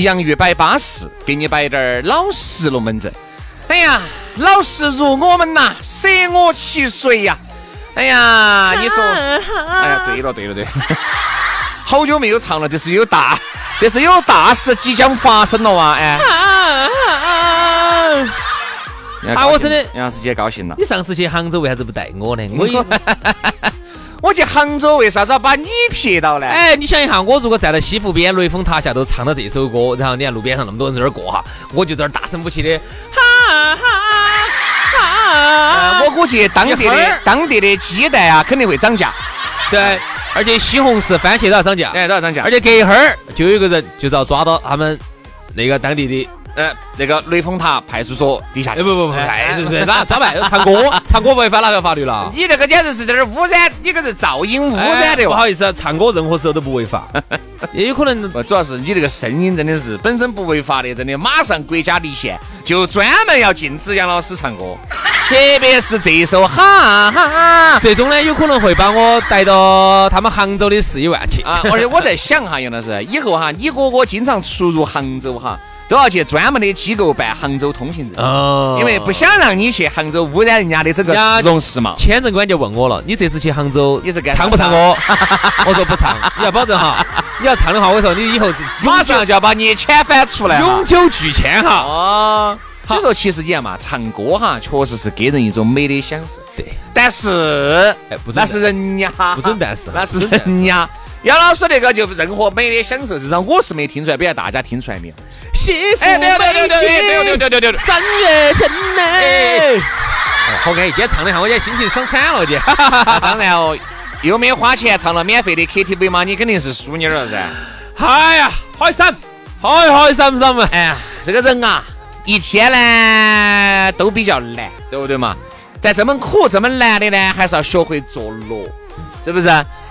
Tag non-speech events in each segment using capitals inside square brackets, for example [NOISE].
洋芋摆巴适，给你摆点儿老实龙门阵。哎呀，老实如我们呐，舍我其谁呀？哎呀，你说，哎呀，对了对了对了，[LAUGHS] 好久没有唱了，这是有大，这是有大事即将发生了哇！哎，啊，我真的，杨师姐高兴了。你上次去杭州为啥子不带我呢？我有。[LAUGHS] 我去杭州为啥子要把你撇到呢？哎，你想一下，我如果站在西湖边，雷峰塔下都唱到这首歌，然后你看路边上那么多人在那儿过哈，我就在那儿大声不起的，哈哈哈！我估计当地的当地的鸡蛋啊肯定会涨价，对，而且西红柿、番茄都要涨价，哎，都要涨价，而且隔一会儿就有一个人就是要抓到他们那个当地的。呃，那个雷峰塔派出所地下，不不不，派出所哪抓办？唱歌，唱歌 [LAUGHS] 违反哪条法律了？你这个简直是在这儿污染，你个是噪音污染的。不好意思，唱歌任何时候都不违法，[LAUGHS] 也有可能。主要是你这个声音真的是本身不违法的，真的马上国家立宪，就专门要禁止杨老师唱歌，特别是这一首哈哈哈，这种呢有可能会把我带到他们杭州的市医院去啊。而且我在想哈，杨老师，以后哈，你哥哥经常出入杭州哈。都要去专门的机构办杭州通行证，哦，因为不想让你去杭州污染人家的这个市容市貌。签证官就问我了，你这次去杭州，你是干唱不唱歌？[LAUGHS] 我说不唱，你要保证哈，[LAUGHS] 你要唱的话，我说你以后马上就要把你遣返出来，永久拒签哈。哦，所以说其实你看嘛，唱歌哈，确实是给人一种美的享受。对，但是那是人家，不准但是，那是人家。杨老师那个就任何美的享受，至少我是没听出来，不晓得大家听出来没有？幸福美景，三月天呢？好安逸，今天唱的哈，我今天心情爽惨了，今。当然哦，又没花钱唱了免费的 KTV 嘛，你肯定是淑女了噻。哎呀，好爽，嗨嗨爽不爽嘛？哎呀，这个人啊，一天呢都比较难，对不对嘛？在这么苦、这么难的呢，还是要学会作乐，是不是？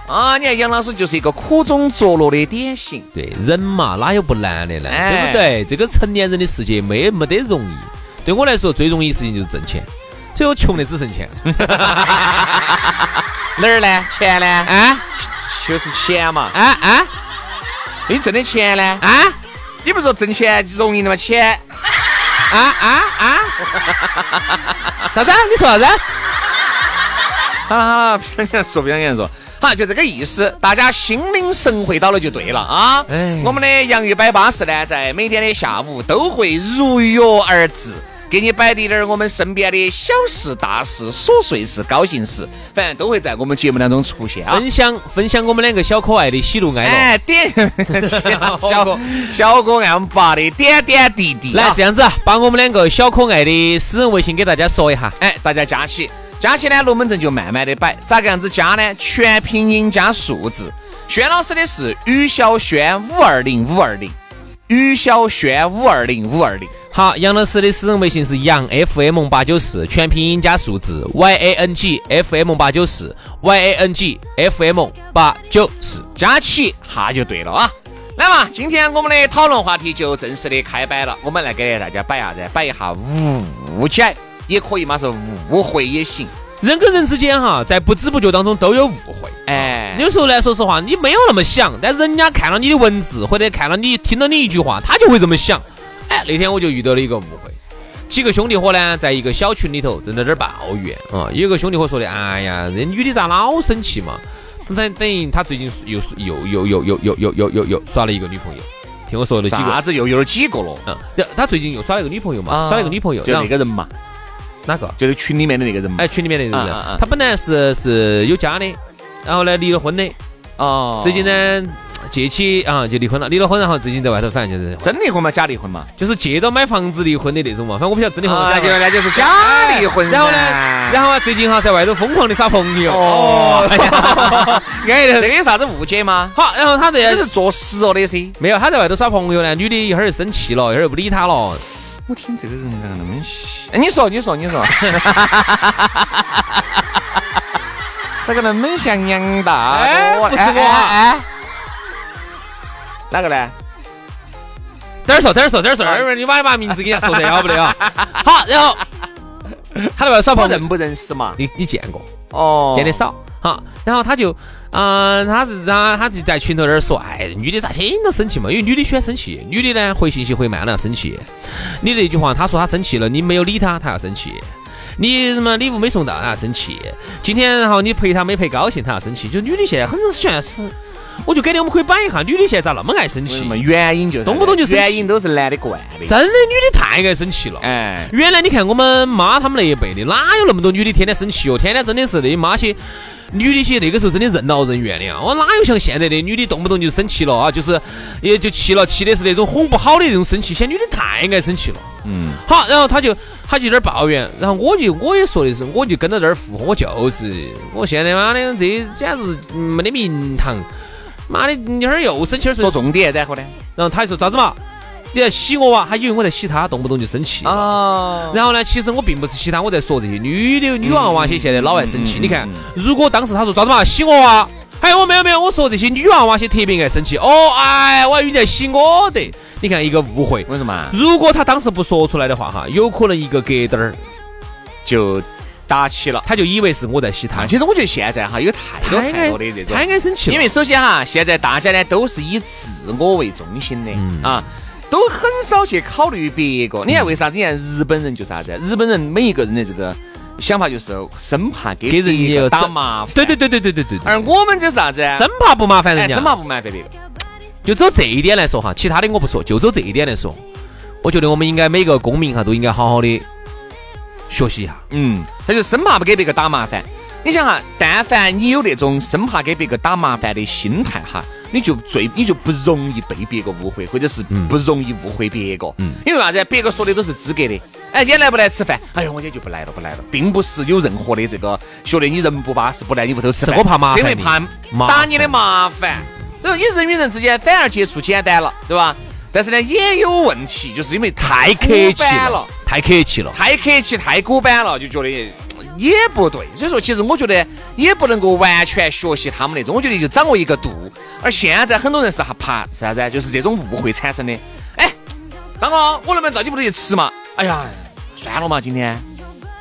啊，你看杨老师就是一个苦中作乐的典型。对，人嘛哪有不难的呢？对不对？这个成年人的世界没没得容易。对我来说，最容易的事情就是挣钱。所以我穷的只剩钱。[LAUGHS] 哪儿呢？钱呢？啊，就是钱嘛。啊啊，你挣的钱呢？啊，你不说挣钱容易的吗？钱。啊啊啊！啥子？你说啥子？好了好了，不想言说，不想言说。好，就这个意思，大家心领神会到了就对了啊！我们的洋芋摆巴士呢，在每天的下午都会如约而至，给你摆的点儿我们身边的小事、大事、琐碎事、高兴事，反正都会在我们节目当中出现啊！分享分享我们两个小可爱的喜怒哀乐，哎，点小小可爱爸的点点滴滴。来，这样子，把我们两个小可爱的私人微信给大家说一下，哎，大家加起。加起呢，龙门阵就慢慢的摆，咋个样子加呢？全拼音加数字。轩老师的是于小轩五二零五二零，于小轩五二零五二零。好，杨老师的私人微信是杨 FM 八九四，全拼音加数字 Y A N G F M 八九四 Y A N G F M 八九四，加起哈就对了啊。来嘛，今天我们的讨论话题就正式的开摆了，我们来给大家摆啥子？摆一下误解。也可以嘛，是误会也行。人跟人之间哈，在不知不觉当中都有误会。哎，有时候呢，说实话，你没有那么想，但人家看了你的文字，或者看了你听了你一句话，他就会这么想。哎，那天我就遇到了一个误会。几个兄弟伙呢，在一个小群里头正在这儿抱怨啊。有个兄弟伙说的，哎呀，这女的咋老生气嘛？等等于他最近又又又又又又又又又又耍了一个女朋友。听我说的几个，啥子又有几个了？嗯，他最近又耍了一个女朋友嘛？耍了一个女朋友，就那个人嘛？哪个？就是群里面的那个人嘛？哎，群里面的那个人，他本来是是有家的，然后呢离了婚的。哦。最近呢？借起啊，就离婚了。离了婚，然后最近在外头，反正就是真离婚嘛，假离婚嘛，就是借着买房子离婚的那种嘛。反正我不晓得真离婚。那就那就是假离婚。然后呢，然后啊，最近哈在外头疯狂的耍朋友。哦。哎，[LAUGHS] 这个有啥子误解吗？好，然后他这是作死哦的噻。没有，他在外头耍朋友呢，女的一会儿生气了，一会儿不理他了。我听这个人咋个那么细？哎，你说，你说，你说。[LAUGHS] 咋个那么像杨大哎？不是我。哎。哪个呢？等儿说，等儿说，等儿说，儿你把把名字给人家说得好不得啊？[LAUGHS] 好，然后他那个耍朋友，认不认识嘛？你你见过？哦，见得少。好，然后他就，嗯，他是然后他就在群头那儿说，哎，女的咋天都生气嘛？因为女的喜欢生气，女的呢回信息回慢了要生气。你那句话，他说他生气了，你没有理他，他要生气。你什么礼物没送到，他要生气。今天然后你陪他没陪高兴，他要生气。就女的现在很喜欢死。我就感觉我们可以摆一下，女的现在咋那么爱生气？原因就是动不动就原因都是男的惯的。真的，女的太爱生气了。哎，原来你看我们妈他们那一辈的，哪有那么多女的天天生气哦？天天真的是那妈些女的些那个时候真的任劳任怨的啊。我哪有像现在的女的动不动就生气了啊？就是也就气了，气的是那种哄不好的那种生气。现在女的太爱生气了。嗯。好，然后他就他就有点抱怨，然后我就我也说的是，我就跟到这儿附和，我就是我现在妈的这简直没得名堂。妈的，你儿又生气，说重点，然后呢？然后他就说咋子嘛？你在洗我哇？他以为我在洗他，动不动就生气啊。然后呢，其实我并不是洗他，我在说这些女的女娃娃些现在老爱生气。你看，如果当时他说咋子嘛？洗我哇？哎，我没有没有，我说这些女娃娃些特别爱生气。哦，哎，我还以为在洗我的。你看一个误会，为什么？如果他当时不说出来的话哈，有可能一个隔灯儿就。打起了，他就以为是我在洗他。其实我觉得现在哈有太多太多的这种，太爱生气。因为首先哈，现在大家呢都是以自我为中心的啊，都很少去考虑别个。你看为啥子？你看日本人就啥子？日本人每一个人的这个想法就是生怕给给人家打麻烦。对对对对对对对。而我们就是啥子？生怕不麻烦人家，生怕不麻烦别个。就走这一点来说哈，其他的我不说，就走这一点来说，我觉得我们应该每个公民哈都应该好好的。学习一下，嗯，他就生怕不给别个打麻烦。你想哈，但凡你有那种生怕给别个打麻烦的心态哈，你就最你就不容易被别个误会，或者是不容易误会别个。嗯，因为啥子？别个说的都是资格的。哎，今天来不来吃饭？哎呦，我今天就不来了，不来了，并不是有任何的这个觉得你人不巴适，不来你屋头吃饭。我怕麻烦，因为怕打你的麻烦。对吧？你人与人之间反而接触简单了，对吧？但是呢，也有问题，就是因为太客气了。太客气了，太客气，太古板了，就觉得也不对。所以说，其实我觉得也不能够完全学习他们那种。我觉得就掌握一个度。而现在很多人是哈怕是啥子？就是这种误会产生的。哎，张哥，我能不能到你屋头去吃嘛？哎呀，算了嘛，今天，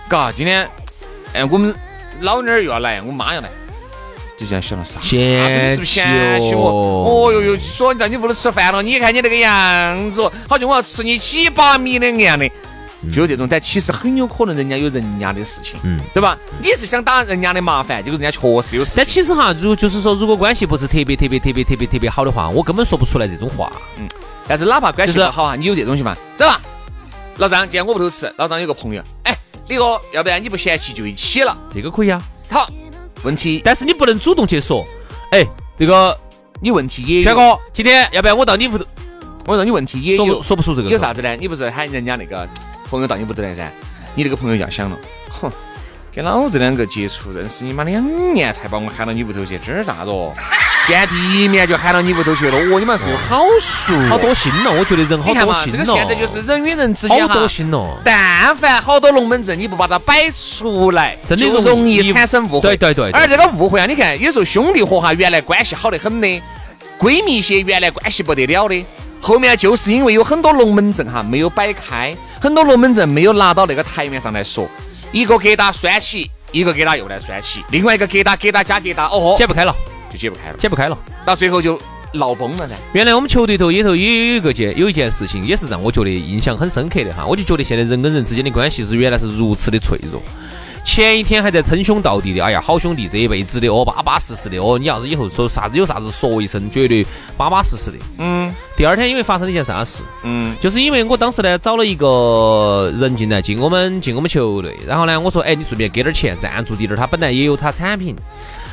嘎，今天，哎，我们老娘儿又要来，我妈要来。就这样想了啥？嫌弃嫌弃我？哦哟哟，说你到你屋头吃饭了，你看你那个样子，好像我要吃你几把米的样的。就有这种，但其实很有可能人家有人家的事情，嗯，对吧？你是想打人家的麻烦，结果人家确实有事。但其实哈，如就是说，如果关系不是特别特别特别特别特别好的话，我根本说不出来这种话。嗯，但是哪怕关系不好哈，你有这东西嘛？走吧，老张，今天我屋头吃。老张有个朋友，哎，李哥，要不然你不嫌弃就一起了。这个可以啊。好，问题，但是你不能主动去说。哎，这个你问题也。轩哥，今天要不然我到你屋头，我说你问题也有，说不出这个。有啥子呢？你不是喊人家那个？朋友到你屋头来噻，你这个朋友要想了，哼，跟老子两个接触认识你妈两年才把我喊到你屋头去，这是啥子哦？见第一面就喊到你屋头去了，哦，你们是有好熟，好多心了。我觉得人好多心了。这个现在就是人与人之间好多心了。但凡好多龙门阵，你不把它摆出来，真的容易产生误会。对对对。而这个误会啊，你看有时候兄弟伙哈，原来关系好得很的，闺蜜些原来关系不得了的。后面就是因为有很多龙门阵哈没有摆开，很多龙门阵没有拿到那个台面上来说，一个疙瘩拴起，一个疙瘩又来拴起，另外一个疙瘩疙瘩加疙瘩，哦豁，解不开了，就解不开了，解不开了，到最后就闹崩了噻。原来我们球队头里头也有一个件，有一件事情，也是让我觉得印象很深刻的哈。我就觉得现在人跟人之间的关系是原来是如此的脆弱。前一天还在称兄道弟的，哎呀，好兄弟，这一辈子的哦，巴巴适适的哦。你要是以后说啥子有啥子说一声，绝对巴巴适适的。嗯。第二天因为发生了一件啥事？嗯。就是因为我当时呢找了一个人进来进我们进我们球队，然后呢我说，哎，你顺便给点钱赞助滴点儿，他本来也有他产品。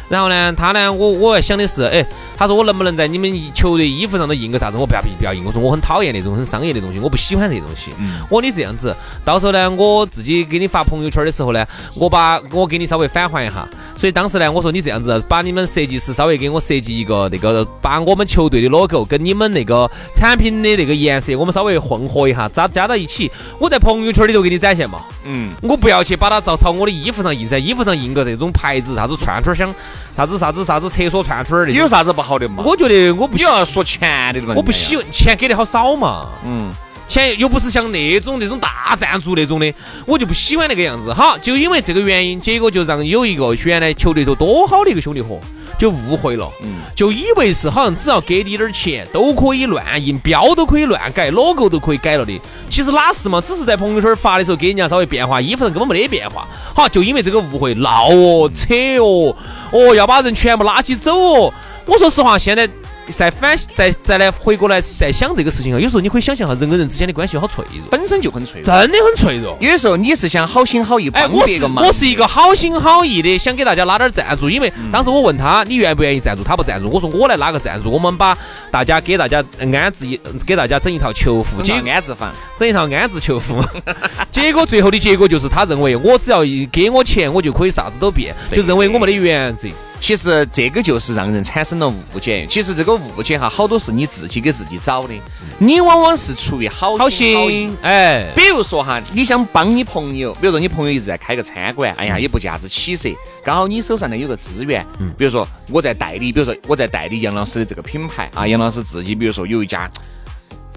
然后呢，他呢，我我要想的是，哎，他说我能不能在你们球队衣服上头印个啥子？我不要不要印。我说我很讨厌那种很商业的东西，我不喜欢这些东西。我说你这样子，到时候呢，我自己给你发朋友圈的时候呢，我把我给你稍微返还一下。所以当时呢，我说你这样子，把你们设计师稍微给我设计一个那个，把我们球队的 logo 跟你们那个产品的那个颜色，我们稍微混合一下，加加到一起，我在朋友圈里头给你展现嘛。嗯，我不要去把它照朝我的衣服上印噻，衣服上印个这种牌子，啥子串串香。啥子啥子啥子厕所串串儿的，有啥子不好的嘛？我觉得我不你要说钱的我不喜欢钱给的好少嘛。嗯，钱又不是像那种那种大赞助那种的，我就不喜欢那个样子。好，就因为这个原因，结果就让有一个原来球队头多好的一个兄弟伙。就误会了，嗯就以为是好像只要给你点儿钱都可以乱印标都可以乱改，logo 都可以改了的。其实哪是嘛？只是在朋友圈发的时候给人家稍微变化，衣服上根本没得变化。好，就因为这个误会闹哦扯哦，哦要把人全部拉起走哦。我说实话，现在。再反再再来回过来再想这个事情啊，有时候你可以想象下人跟人之间的关系好脆弱，本身就很脆弱，真的很脆弱。有的时候你是想好心好意帮别个忙，我是一个好心好意的想给大家拉点赞助，因为当时我问他你愿不愿意赞助，他不赞助，我说我来拉个赞助，我们把大家给大家安置一给大家整一套囚服，整安置房，[LAUGHS] 整一套安置囚服。[LAUGHS] 结果最后的结果就是他认为我只要一给我钱，我就可以啥子都变，就认为我没得原则。其实这个就是让人产生了误解。其实这个误解哈，好多是你自己给自己找的。你往往是出于好好心，哎，比如说哈，你想帮你朋友，比如说你朋友一直在开个餐馆，哎呀，也不啥子起色，刚好你手上呢有个资源，比如说我在代理，比如说我在代理杨老师的这个品牌啊，杨老师自己比如说有一家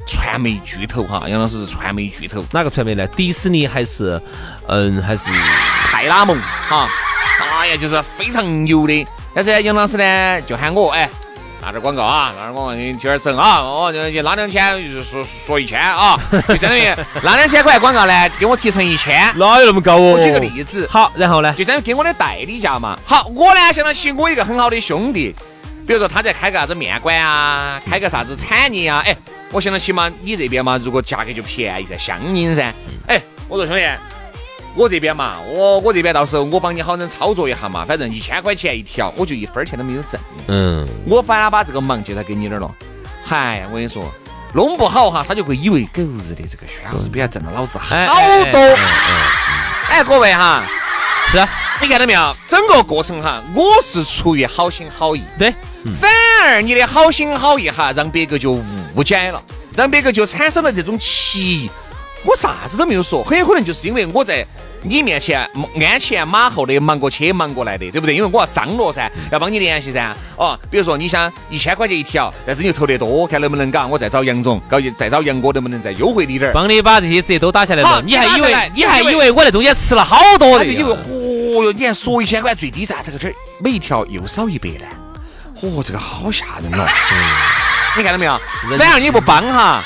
传媒巨头哈，杨老师是传媒巨头，哪个传媒呢？迪士尼还是嗯还是派拉蒙哈？哎呀，就是非常牛的。但是杨老师呢，就喊我哎，拿点广告啊，拿点广告你今儿整啊，哦，就就拿两千，说说一千啊，[LAUGHS] 就相当于拿两千块广告呢，给我提成一千，哪有那么高哦？我举个例子，好，然后呢，就相当于给我的代理价嘛。好，我呢相当于我一个很好的兄弟，比如说他在开个啥子面馆啊，开个啥子产业啊，哎，我想到起码你这边嘛，如果价格就便宜噻，相应噻。哎，我说兄弟。我这边嘛，我我这边到时候我帮你好生操作一下嘛，反正一千块钱一条，我就一分钱都没有挣。嗯，我反而把这个忙接到给你那儿了。嗨，我跟你说，弄不好哈，他就会以为狗日的这个薛老师比他挣了老子好多。哎，各位哈，是啊，你看到没有？整个过程哈，我是出于好心好意，对，反而你的好心好意哈，让别个就误解了，让别个就产生了这种歧义。我啥子都没有说，很有可能就是因为我在你面前鞍前马后的忙过去忙过来的，对不对？因为我要张罗噻，要帮你联系噻。哦，比如说你想一千块钱一条，但是你又投得多，看能不能搞，我再找杨总，搞再找杨哥能不能再优惠你点儿，帮你把这些折都打下来了。你还以为你还以为我那中间吃了好多的？以为嚯哟，你还说一千块最低噻，这个这儿每一条又少一百呢。嚯，这个好吓人了。你看到没有？反正你不帮哈，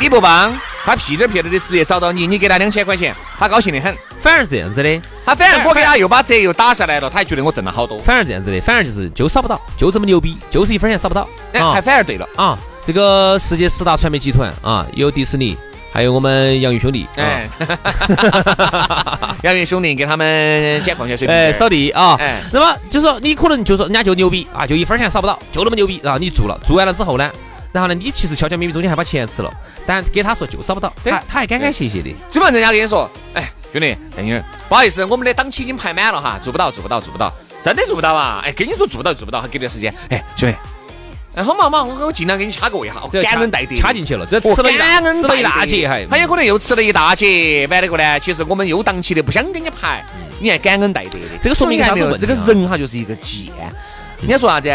你不帮。他屁颠屁颠的直接找到你，你给他两千块钱，他高兴的很。反而这样子的，他反而我给他又把折又打下来了，他还觉得我挣了好多。反而这样子的，反而就是就少不到，就这么牛逼，就是一分钱少不到。哎，还反而对了啊！这个世界十大传媒集团啊，有迪士尼，还有我们杨宇兄弟。哎，[LAUGHS] 杨宇兄弟给他们捡矿泉水，哎，扫地啊。哎，那么就说你可能就说人家就牛逼啊，就一分钱扫不到，就那么牛逼然后你做了，做完了之后呢？然后呢，你其实悄悄咪咪中间还把钱吃了，但给他说就扫不到，他他还感感谢谢的。基本上人家跟你说，哎，兄弟，哎你不好意思，我们的档期已经排满了哈，做不到，做不到，做不到，真的做不到啊！哎，跟你说做不到，做不到，还给点时间。哎，兄弟，哎，好嘛嘛，我我尽量给你掐个位哈，感恩戴德，掐进去了，这吃了一吃了一大截，还他有可能又吃了一大截，完了个呢，其实我们有档期的，不想给你排，你还感恩戴德的，这个说明啥子？这个人哈就是一个贱。人家说啥子？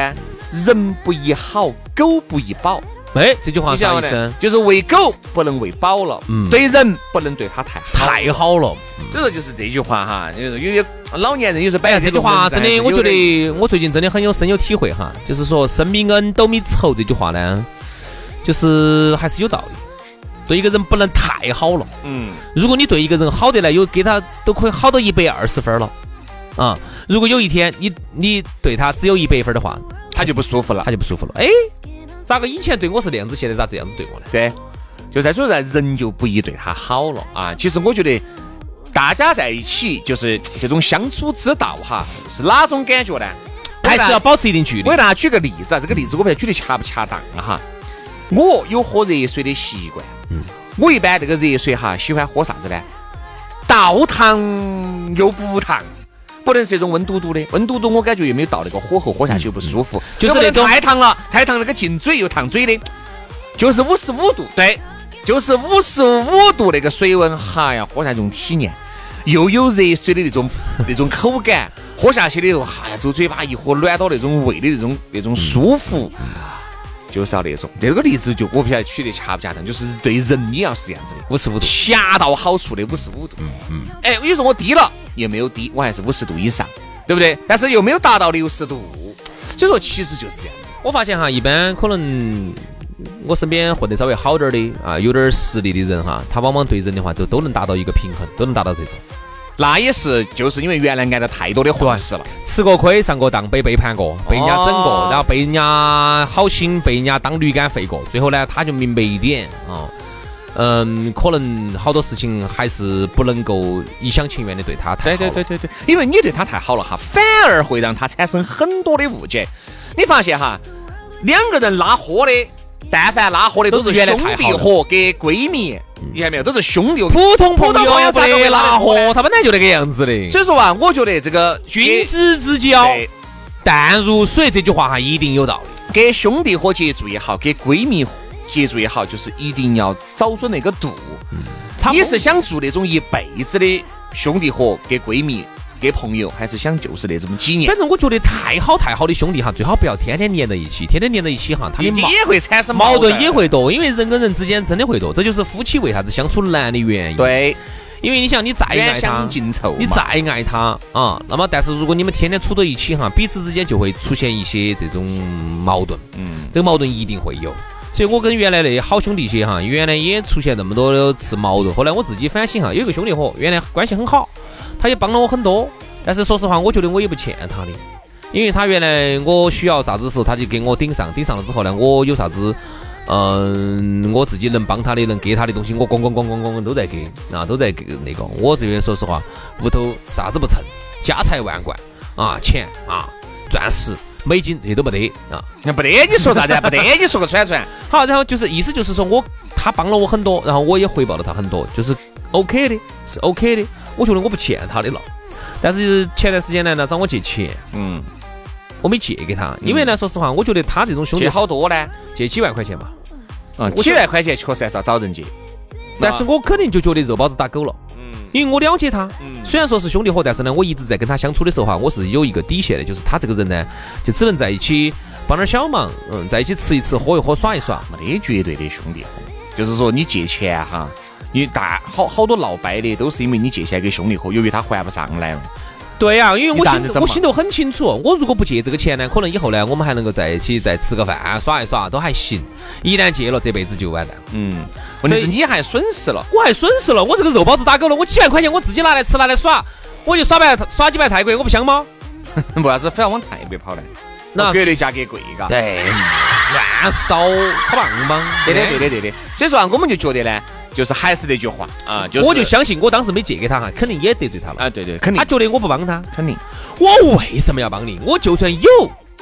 人不宜好，狗不宜饱。哎，这句话啥意思？就是喂狗不能喂饱了，嗯，对人不能对他太太好了。所以说就是这句话哈，就是有些老年人有时候摆这句话，真的，我觉得我最近真的很有深有体会哈。就是说，生米恩，斗米仇这句话呢，就是还是有道理。对一个人不能太好了，嗯，如果你对一个人好的来，有给他都可以好到一百二十分了，啊，如果有一天你你对他只有一百分的话，他就不舒服了，他就不舒服了。哎，咋个以前对我是那样子，现在咋这样子对我呢？对，就在说在人就不宜对他好了啊。其实我觉得大家在一起就是这种相处之道哈，是哪种感觉呢？还是要保持一定距离。我给大家举个例子啊，这个例子我不晓得举得恰不恰当啊哈。我有喝热水的习惯，嗯，我一般这个热水哈，喜欢喝啥子呢？倒烫又不烫，不能是那种温嘟嘟的，温嘟嘟我感觉又没有到那个火候，喝下去又不舒服。就是那种太烫了，太烫那个进嘴又烫嘴的，就是五十五度，对，就是五十五度那个水温，哈呀，喝下这种体验，又有热水的那种 [LAUGHS] 那种口感，喝下去的时候，哈呀，走嘴巴一喝，暖到那种胃的那种那种舒服。就是要那种，这个例子就我不晓得取得恰不恰当，就是对人也要是这样子的，五十五度，恰到好处的五十五度。嗯嗯。哎，你说我低了，也没有低，我还是五十度以上，对不对？但是又没有达到六十度，所以说其实就是这样子。我发现哈，一般可能我身边混得稍微好点的啊，有点实力的人哈，他往往对人的话都都能达到一个平衡，都能达到这种。那也是，就是因为原来挨了太多的坏事了，吃过亏、上过当、被背叛过、被人家整过，然后被人家好心、被人家当驴肝肺过，最后呢，他就明白一点啊，嗯，可能好多事情还是不能够一厢情愿的对他太好。对对对对对，因为你对他太好了哈，反而会让他产生很多的误解。你发现哈，两个人拉豁的。但凡拉货的都是兄弟伙给闺蜜，你看没有？都是兄弟。普通朋友不得拉货，他本来就那个样子的。所以说啊，我觉得这个君子之交淡如水这句话哈，一定有道理。给兄弟伙接触也好，给闺蜜接触也好，就是一定要找准那个度。你是想做那种一辈子的兄弟伙给闺蜜？给朋友还是想就是那这么几年，反正我觉得太好太好的兄弟哈，最好不要天天黏在一起，天天黏在一起哈，他的也会产生矛盾也会多，因为人跟人之间真的会多，这就是夫妻为啥子相处难的原因。对，因为你想你再爱他，你再爱他啊，那么但是如果你们天天处到一起哈，彼此之间就会出现一些这种矛盾，嗯，这个矛盾一定会有。所以我跟原来那些好兄弟些哈，原来也出现那么多次矛盾，后来我自己反省哈，有一个兄弟伙，原来关系很好。他也帮了我很多，但是说实话，我觉得我也不欠他的，因为他原来我需要啥子时候，他就给我顶上，顶上了之后呢，我有啥子，嗯，我自己能帮他的、能给他的东西，我咣咣咣咣咣都在给，啊，都在给那个。我这边说实话，屋头啥子不成，家财万贯啊，钱啊，钻石、美金这些都没得啊，那不得你说啥子？不得你说个串串。好，然后就是意思就是说我他帮了我很多，然后我也回报了他很多，就是 OK 的，是 OK 的。我觉得我不欠他的了，但是前段时间呢，他找我借钱，嗯，我没借给他，因为呢，说实话，我觉得他这种兄弟借好多呢，借几万块钱吧，啊，几万块钱确实还是要找人借，但是我肯定就觉得肉包子打狗了，嗯，因为我了解他，嗯，虽然说是兄弟伙，但是呢，我一直在跟他相处的时候哈，我是有一个底线的，就是他这个人呢，就只能在一起帮点小忙，嗯，在一起吃一吃，喝一喝，耍一耍，没得绝对的兄弟伙，就是说你借钱哈。你大好好多闹掰的，都是因为你借钱给兄弟伙，由于他还不上来了。对呀，因为我心我心头很清楚，我如果不借这个钱呢，可能以后呢，我们还能够在一起再吃个饭，耍一耍都还行。一旦借了，这辈子就完蛋。嗯，问题是你还损失了，我还损失了，我这个肉包子打狗了，我几万块钱我自己拿来吃拿来耍，我就耍白耍几盘泰国，我不香吗？为啥子非要往泰国跑呢？那绝对价格贵，嘎。对，[LAUGHS] 乱烧好棒棒。对的，对的，对的。所以说啊，我们就觉得呢。就是还是那句话啊，就我就相信我当时没借给他哈，肯定也得罪他了啊，对对，肯定。他觉得我不帮他，肯定。我为什么要帮你？我就算有，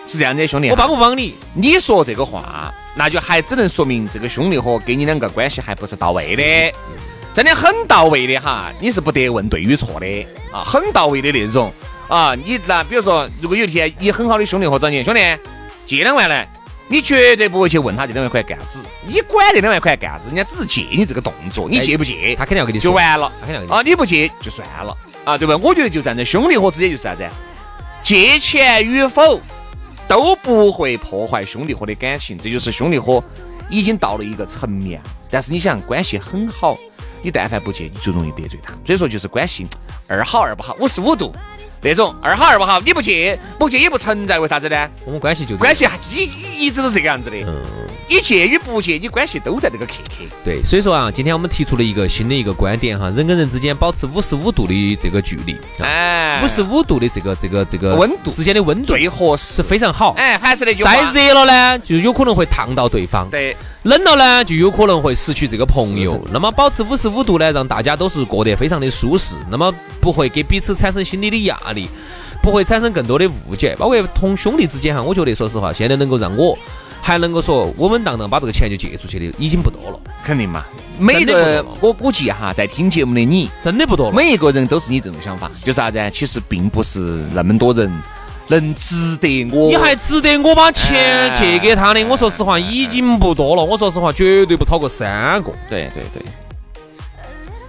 是这样子，兄弟，我帮不帮你？你说这个话，那就还只能说明这个兄弟伙跟你两个关系还不是到位的，真的很到位的哈，你是不得问对与错的啊，很到位的那种啊。你那比如说，如果有一天你很好的兄弟伙找你，兄弟借两万来。你绝对不会去问他这两万块干啥子，你管这两万块干啥子？人家只是借你这个动作，你借不借？他肯定要跟你说，就完了。他肯定要跟你啊，你不借就算了啊，对吧？我觉得就站在兄弟伙之间就是啥子？借钱与否都不会破坏兄弟伙的感情，这就是兄弟伙已经到了一个层面。但是你想关系很好，你但凡不借，你就容易得罪他。所以说就是关系二好二不好，五十五度。那种二好二不好，你不借不借也不存在，为啥子呢？我们关系就关系一一直都是这个样子的。嗯，你戒与不戒，你关系都在那个克克。对，所以说啊，今天我们提出了一个新的一个观点哈，人跟人之间保持五十五度的这个距离，哎，五十五度的这个这个这个温度之间的温度最合适，是非常好。哎，还是那句话，再热了呢，就有可能会烫到对方。对。冷了呢，就有可能会失去这个朋友。那么保持五十五度呢，让大家都是过得非常的舒适，那么不会给彼此产生心理的压力，不会产生更多的误解。包括同兄弟之间哈，我觉得说实话，现在能够让我还能够说稳稳当当把这个钱就借出去的，已经不多了。肯定嘛，每一个我估计哈，在听节目的你真的不多了。每一个人都是你这种想法，就是啥子？其实并不是那么多人。能值得我？你还值得我把钱借给他的？我说实话，已经不多了。我说实话，绝对不超过三个。对对对，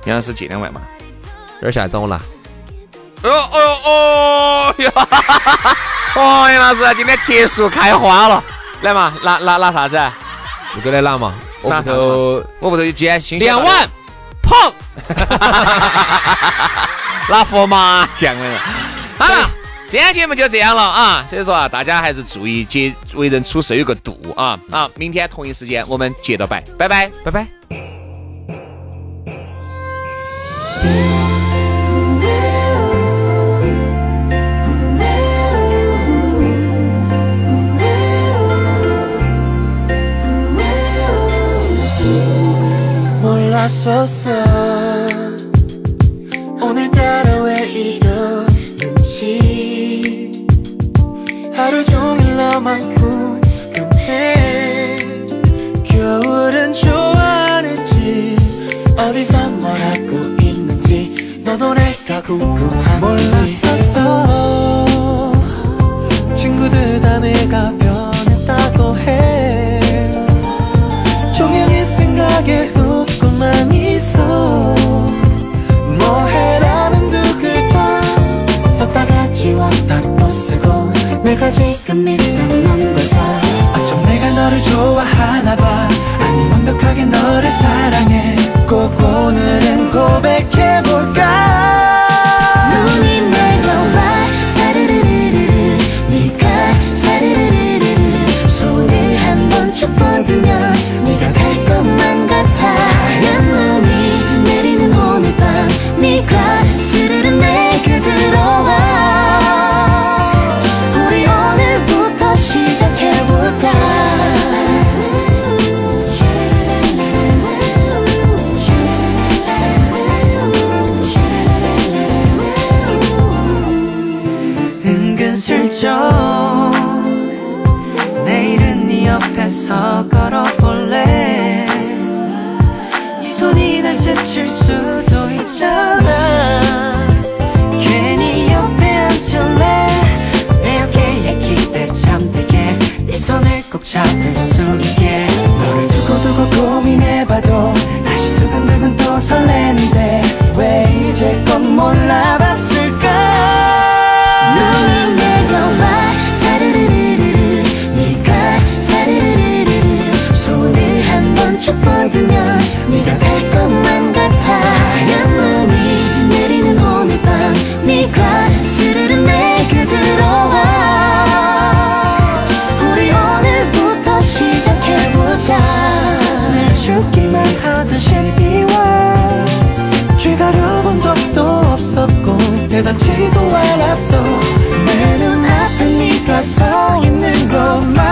杨老师借两万嘛，这儿下来找我拿。哦哦哦哟！[LAUGHS] 哦，杨老师今天铁树开花了，来嘛，拿拿拿啥子？我给来拿嘛？我屋头我屋头有件新两万，砰！[LAUGHS] 拿佛麻将了。好了。今天节目就这样了啊，所以说啊，大家还是注意接为人处事有个度啊啊！明天同一时间我们接着摆，拜拜拜拜。 나섰어 오늘따라 왜 이러는지 하루 종일 너만 궁금해. 겨울은 좋아하는지 어디서 뭘 하고 있는지 너도 내가 궁금한지. 몰랐었어. 내가 지금 이상한 걸까 어쩜 내가 너를 좋아하나 봐. 아니 완벽하게 너를 사랑해. 꼭 오늘은 고백 とここ見ねば 대단치도 않았어. 내 눈앞에 네가 서 있는 것만